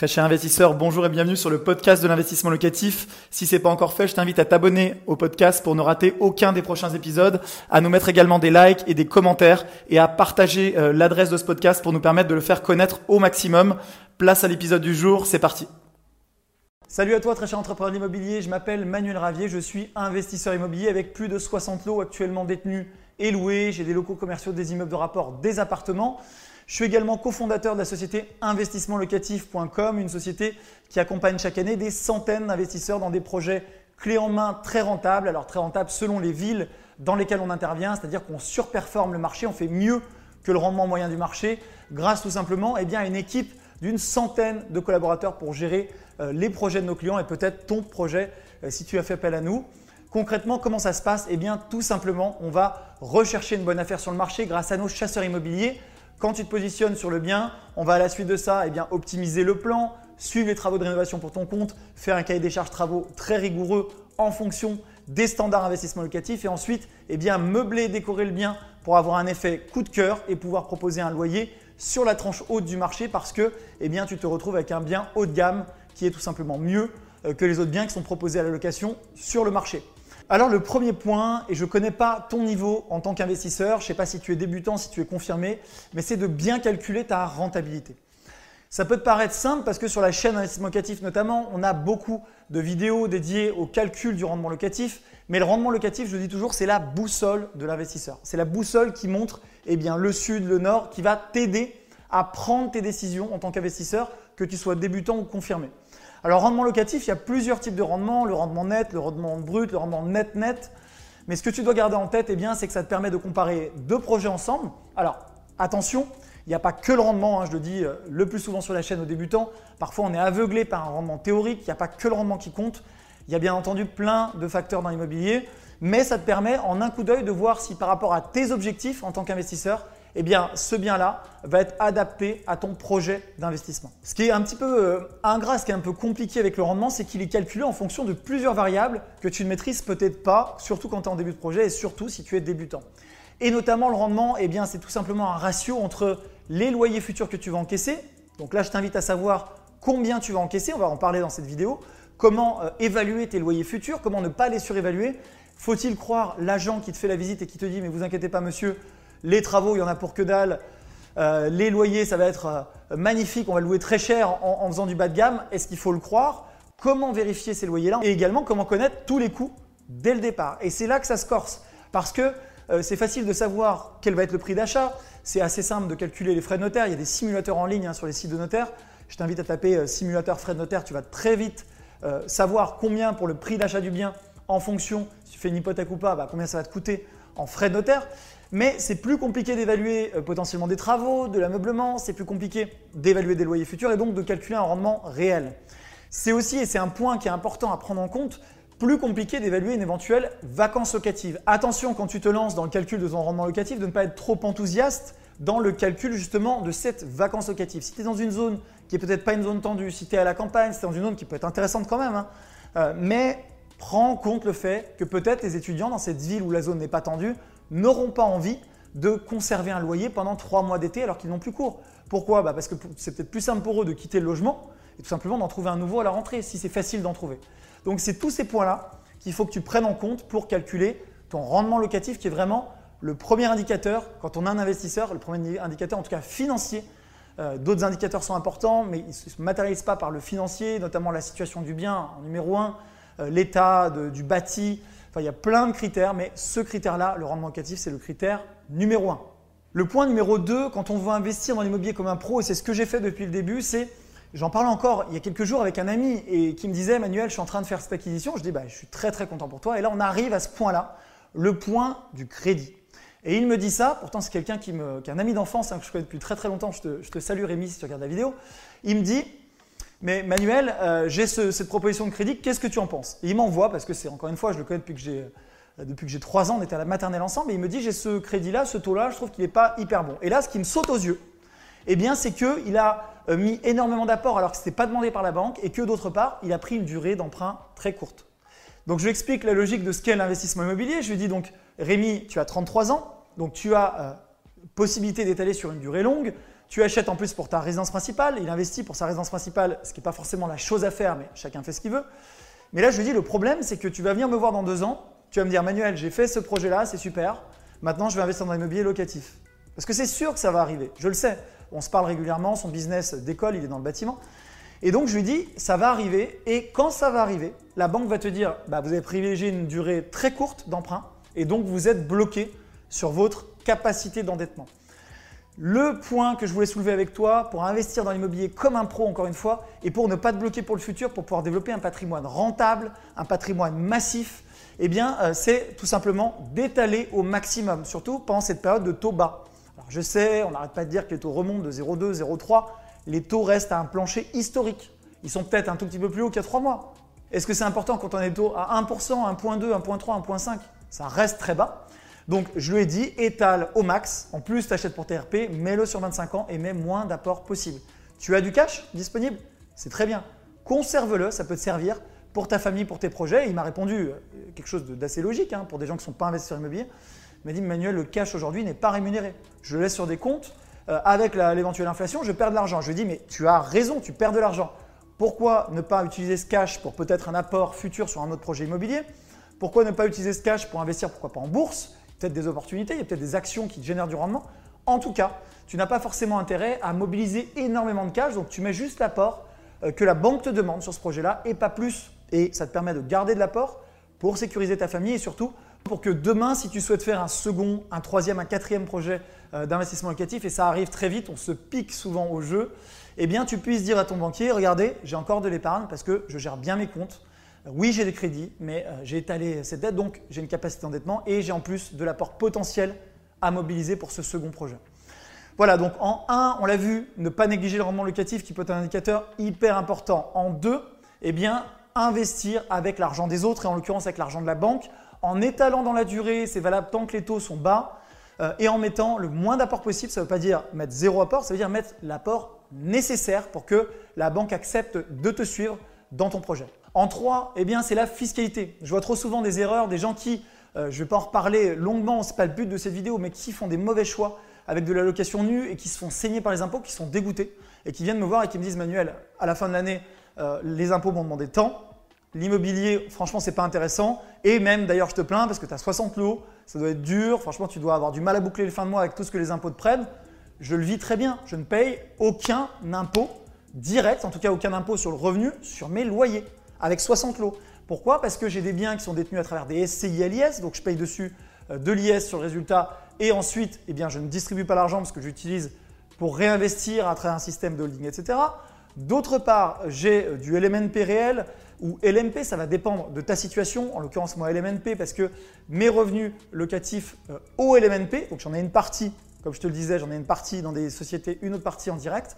Très cher investisseur, bonjour et bienvenue sur le podcast de l'investissement locatif. Si c'est pas encore fait, je t'invite à t'abonner au podcast pour ne rater aucun des prochains épisodes, à nous mettre également des likes et des commentaires et à partager euh, l'adresse de ce podcast pour nous permettre de le faire connaître au maximum. Place à l'épisode du jour, c'est parti. Salut à toi très cher entrepreneur immobilier, je m'appelle Manuel Ravier, je suis investisseur immobilier avec plus de 60 lots actuellement détenus et loués. J'ai des locaux commerciaux, des immeubles de rapport, des appartements. Je suis également cofondateur de la société investissementlocatif.com, une société qui accompagne chaque année des centaines d'investisseurs dans des projets clés en main très rentables. Alors très rentables selon les villes dans lesquelles on intervient, c'est-à-dire qu'on surperforme le marché, on fait mieux que le rendement moyen du marché grâce tout simplement eh à une équipe d'une centaine de collaborateurs pour gérer euh, les projets de nos clients et peut-être ton projet euh, si tu as fait appel à nous. Concrètement, comment ça se passe? Eh bien, tout simplement, on va rechercher une bonne affaire sur le marché grâce à nos chasseurs immobiliers quand tu te positionnes sur le bien, on va à la suite de ça eh optimiser le plan, suivre les travaux de rénovation pour ton compte, faire un cahier des charges travaux très rigoureux en fonction des standards investissement locatif et ensuite eh meubler et décorer le bien pour avoir un effet coup de cœur et pouvoir proposer un loyer sur la tranche haute du marché parce que eh tu te retrouves avec un bien haut de gamme qui est tout simplement mieux euh, que les autres biens qui sont proposés à la location sur le marché. Alors le premier point, et je ne connais pas ton niveau en tant qu'investisseur, je ne sais pas si tu es débutant, si tu es confirmé, mais c'est de bien calculer ta rentabilité. Ça peut te paraître simple parce que sur la chaîne investissement locatif notamment, on a beaucoup de vidéos dédiées au calcul du rendement locatif. Mais le rendement locatif, je dis toujours, c'est la boussole de l'investisseur. C'est la boussole qui montre eh le sud, le nord, qui va t'aider à prendre tes décisions en tant qu'investisseur, que tu sois débutant ou confirmé. Alors, rendement locatif, il y a plusieurs types de rendement, le rendement net, le rendement brut, le rendement net-net. Mais ce que tu dois garder en tête, eh c'est que ça te permet de comparer deux projets ensemble. Alors, attention, il n'y a pas que le rendement, hein, je le dis euh, le plus souvent sur la chaîne aux débutants. Parfois, on est aveuglé par un rendement théorique, il n'y a pas que le rendement qui compte. Il y a bien entendu plein de facteurs dans l'immobilier, mais ça te permet en un coup d'œil de voir si par rapport à tes objectifs en tant qu'investisseur, eh bien, ce bien-là va être adapté à ton projet d'investissement. Ce qui est un petit peu euh, ingrat, ce qui est un peu compliqué avec le rendement, c'est qu'il est calculé en fonction de plusieurs variables que tu ne maîtrises peut-être pas, surtout quand tu es en début de projet et surtout si tu es débutant. Et notamment le rendement, eh c'est tout simplement un ratio entre les loyers futurs que tu vas encaisser. Donc là, je t'invite à savoir combien tu vas encaisser, on va en parler dans cette vidéo. Comment euh, évaluer tes loyers futurs, comment ne pas les surévaluer. Faut-il croire l'agent qui te fait la visite et qui te dit mais vous inquiétez pas monsieur, les travaux, il y en a pour que dalle. Euh, les loyers, ça va être euh, magnifique, on va louer très cher en, faisant du bas de gamme. Est-ce qu'il faut le croire? Comment vérifier ces loyers-là? Et également, comment connaître tous les coûts dès le départ? Et c'est là que ça se corse. Parce que euh, c'est facile de savoir quel va être le prix d'achat. C'est assez simple de calculer les frais de notaire. Il y a des simulateurs en ligne hein, sur les sites de notaire. Je t'invite à taper simulateur frais de notaire. Tu vas très vite savoir combien pour le prix d'achat du bien en fonction, si tu fais une hypothèque ou pas, bah, combien ça va te coûter en frais de notaire. Mais c'est plus compliqué d'évaluer euh, potentiellement des travaux, de l'ameublement, c'est plus compliqué d'évaluer des loyers futurs et donc de calculer un rendement réel. C'est aussi, et c'est un point qui est important à prendre en compte, plus compliqué d'évaluer une éventuelle vacance locative. Attention quand tu te lances dans le calcul de ton rendement locatif de ne pas être trop enthousiaste dans le calcul justement de cette vacance locative. Si tu es dans une zone qui est peut-être pas une zone tendue, si tu es à la campagne, si tu es dans une zone qui peut être intéressante quand même, hein, euh, mais prends en compte le fait que peut-être les étudiants dans cette ville où la zone n'est pas tendue n'auront pas envie de conserver un loyer pendant trois mois d'été alors qu'ils n'ont plus cours. Pourquoi? Bah, Parce que c'est peut-être plus simple pour eux de quitter le logement et tout simplement d'en trouver un nouveau à la rentrée, si c'est facile d'en trouver. Donc c'est tous ces points-là qu'il faut que tu prennes en compte pour calculer ton rendement locatif qui est vraiment le premier indicateur quand on a un investisseur, le premier indicateur en tout cas financier. Euh, d'autres indicateurs sont importants, mais ils ne se matérialisent pas par le financier, notamment la situation du bien en numéro un, euh, l'état du bâti, il y a plein de critères, mais ce critère-là, le rendement locatif, c'est le critère numéro un. Le point numéro 2, quand on veut investir dans l'immobilier comme un pro, et c'est ce que j'ai fait depuis le début, c'est, j'en parlais encore il y a quelques jours avec un ami et qui me disait, Manuel, je suis en train de faire cette acquisition. Je dis, bah, je suis très très content pour toi. Et là, on arrive à ce point-là, le point du crédit. Et il me dit ça, pourtant c'est quelqu'un qui, me, est un ami d'enfance hein, que je connais depuis très très longtemps, je te, je te salue Rémi si tu regardes la vidéo. Il me dit, mais Manuel, euh, j'ai cette proposition de crédit, qu'est-ce que tu en penses? Il m'envoie, parce que c'est encore une fois, je le connais depuis que j'ai euh, depuis que j'ai 3 ans, on était à la maternelle ensemble, et il me dit j'ai ce crédit-là, ce taux-là, je trouve qu'il n'est pas hyper bon. Et là, ce qui me saute aux yeux, eh bien, c'est qu'il a euh, mis énormément d'apports alors que ce n'était pas demandé par la banque, et que d'autre part, il a pris une durée d'emprunt très courte. Donc je lui explique la logique de ce qu'est l'investissement immobilier. Je lui dis donc, Rémi, tu as 33 ans, donc tu as possibilité d'étaler sur une durée longue, Tu achètes en plus pour ta résidence principale, il investit pour sa résidence principale, ce qui n'est pas forcément la chose à faire, mais chacun fait ce qu'il veut. Mais là, je lui dis, le problème, c'est que tu vas venir me voir dans deux ans, tu vas me dire, Manuel, j'ai fait ce projet-là, c'est super, maintenant je vais investir dans l'immobilier locatif. Parce que c'est sûr que ça va arriver, je le sais. On se parle régulièrement, son business d'école, il est dans le bâtiment. Et donc je lui dis, ça va arriver, et quand ça va arriver, la banque va te dire, bah, vous avez privilégié une durée très courte d'emprunt, et donc vous êtes bloqué sur votre capacité d'endettement. Le point que je voulais soulever avec toi pour investir dans l'immobilier comme un pro, encore une fois, et pour ne pas te bloquer pour le futur, pour pouvoir développer un patrimoine rentable, un patrimoine massif, eh euh, c'est tout simplement d'étaler au maximum, surtout pendant cette période de taux bas. Alors, je sais, on n'arrête pas de dire que les taux remontent de 0,2, 0,3. Les taux restent à un plancher historique. Ils sont peut-être un tout petit peu plus hauts qu'il y a 3 mois. Est-ce que c'est important quand on est taux à 1%, 1.2, 1.3, 1.5 Ça reste très bas. Donc je lui ai dit, étale au max. En plus, tu achètes pour TRP, mets-le sur 25 ans et mets moins d'apport possible. Tu as du cash disponible? C'est très bien. Conserve-le, ça peut te servir pour ta famille, pour tes projets. il m'a répondu euh, quelque chose d'assez logique hein, pour des gens qui ne sont pas investisseurs immobiliers. Il m'a dit, Manuel, le cash aujourd'hui n'est pas rémunéré. Je le laisse sur des comptes. Euh, avec l'éventuelle inflation, je perds de l'argent. Je lui ai dit, mais tu as raison, tu perds de l'argent. Pourquoi ne pas utiliser ce cash pour peut-être un apport futur sur un autre projet immobilier? Pourquoi ne pas utiliser ce cash pour investir, pourquoi pas en bourse? Peut-être des opportunités, il y a peut-être des actions qui génèrent du rendement. En tout cas, tu n'as pas forcément intérêt à mobiliser énormément de cash, donc tu mets juste l'apport euh, que la banque te demande sur ce projet-là et pas plus. Et ça te permet de garder de l'apport pour sécuriser ta famille et surtout pour que demain, si tu souhaites faire un second, un troisième, un quatrième projet euh, d'investissement locatif, et ça arrive très vite, on se pique souvent au jeu, eh bien tu puisses dire à ton banquier, regardez, j'ai encore de l'épargne parce que je gère bien mes comptes, oui, j'ai des crédits, mais euh, j'ai étalé cette dette, donc j'ai une capacité d'endettement et j'ai en plus de l'apport potentiel à mobiliser pour ce second projet. Voilà, donc en 1, on l'a vu, ne pas négliger le rendement locatif qui peut être un indicateur hyper important. En 2, eh bien, investir avec l'argent des autres et en l'occurrence avec l'argent de la banque en étalant dans la durée, c'est valable tant que les taux sont bas euh, et en mettant le moins d'apport possible. Ça ne veut pas dire mettre zéro apport, ça veut dire mettre l'apport nécessaire pour que la banque accepte de te suivre dans ton projet. En 3, eh bien, c'est la fiscalité. Je vois trop souvent des erreurs, des gens qui, euh, je ne vais pas en reparler longuement, ce n'est pas le but de cette vidéo, mais qui font des mauvais choix avec de la location nue et qui se font saigner par les impôts, qui sont dégoûtés et qui viennent me voir et qui me disent Manuel, à la fin de l'année, euh, les impôts m'ont demandé tant. L'immobilier, franchement, c'est pas intéressant. Et même, d'ailleurs, je te plains parce que tu as 60 lots, ça doit être dur. Franchement, tu dois avoir du mal à boucler le fin de mois avec tout ce que les impôts te prennent. Je le vis très bien. Je ne paye aucun impôt direct, en tout cas aucun impôt sur le revenu, sur mes loyers avec 60 lots. Pourquoi? Parce que j'ai des biens qui sont détenus à travers des SCI donc je paye dessus euh, de l'IS sur le résultat et ensuite eh je ne distribue pas l'argent parce que j'utilise pour réinvestir à travers un système de holding, etc. D'autre part, j'ai euh, du LMNP réel ou LMP, ça va dépendre de ta situation, en l'occurrence moi LMNP parce que mes revenus locatifs euh, au LMNP, donc j'en ai une partie, comme je te le disais, j'en ai une partie dans des sociétés, une autre partie en direct,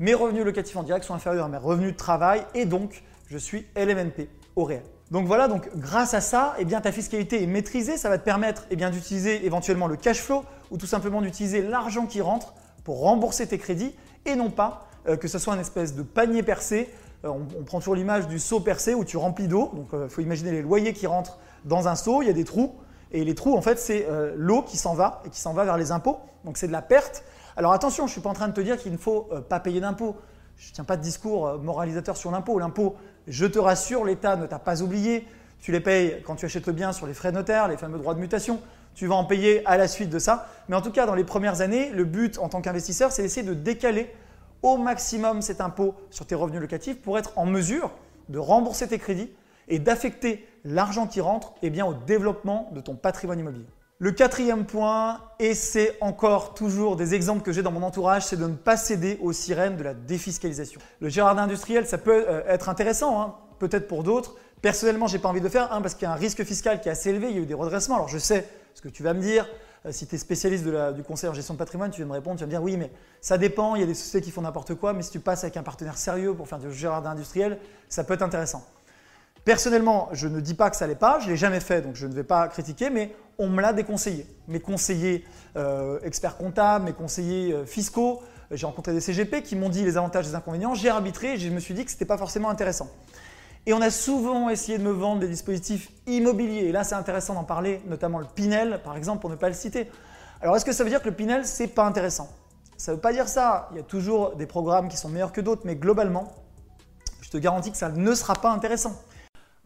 mes revenus locatifs en direct sont inférieurs à mes revenus de travail et donc je suis LMNP au réel. Donc voilà, donc grâce à ça, eh bien, ta fiscalité est maîtrisée. Ça va te permettre eh d'utiliser éventuellement le cash flow ou tout simplement d'utiliser l'argent qui rentre pour rembourser tes crédits et non pas euh, que ce soit une espèce de panier percé. Euh, on, prend toujours l'image du seau percé où tu remplis d'eau. Donc il euh, faut imaginer les loyers qui rentrent dans un seau, il y a des trous. Et les trous, en fait, c'est l'eau qui s'en va et qui s'en va vers les impôts. Donc c'est de la perte. Alors attention, je ne suis pas en train de te dire qu'il ne faut pas payer d'impôts. Je ne tiens pas de discours moralisateur sur l'impôt. L'impôt, je te rassure, l'État ne t'a pas oublié. Tu les payes quand tu achètes le bien sur les frais notaires, les fameux droits de mutation. Tu vas en payer à la suite de ça. Mais en tout cas, dans les premières années, le but en tant qu'investisseur, c'est d'essayer de décaler au maximum cet impôt sur tes revenus locatifs pour être en mesure de rembourser tes crédits et d'affecter l'argent qui rentre eh au développement de ton patrimoine immobilier. Le quatrième point, et c'est encore toujours des exemples que j'ai dans mon entourage, c'est de ne pas céder aux sirènes de la défiscalisation. Le jardin industriel, ça peut euh, être intéressant, hein, peut-être pour d'autres. Personnellement, j'ai pas envie de le faire, un, parce qu'il y a un risque fiscal qui est assez élevé, il y a eu des redressements. Alors je sais ce que tu vas me dire, euh, si tu es spécialiste du conseil en gestion de patrimoine, tu vas me répondre, tu vas me dire oui, mais ça dépend, il y a des sociétés qui font n'importe quoi, mais si tu passes avec un partenaire sérieux pour faire du jardin industriel, ça peut être intéressant. Personnellement, je ne dis pas que ça l'est pas, je ne l'ai jamais fait, donc je ne vais pas critiquer, mais on me l'a déconseillé. Mes conseillers euh, experts comptables, mes conseillers euh, fiscaux, euh, j'ai rencontré des CGP qui m'ont dit les avantages et les inconvénients, j'ai arbitré et je me suis dit que ce n'était pas forcément intéressant. Et on a souvent essayé de me vendre des dispositifs immobiliers, et là c'est intéressant d'en parler, notamment le Pinel par exemple, pour ne pas le citer. Alors est-ce que ça veut dire que le Pinel, c'est pas intéressant? Ça ne veut pas dire ça. Il y a toujours des programmes qui sont meilleurs que d'autres, mais globalement, je te garantis que ça ne sera pas intéressant.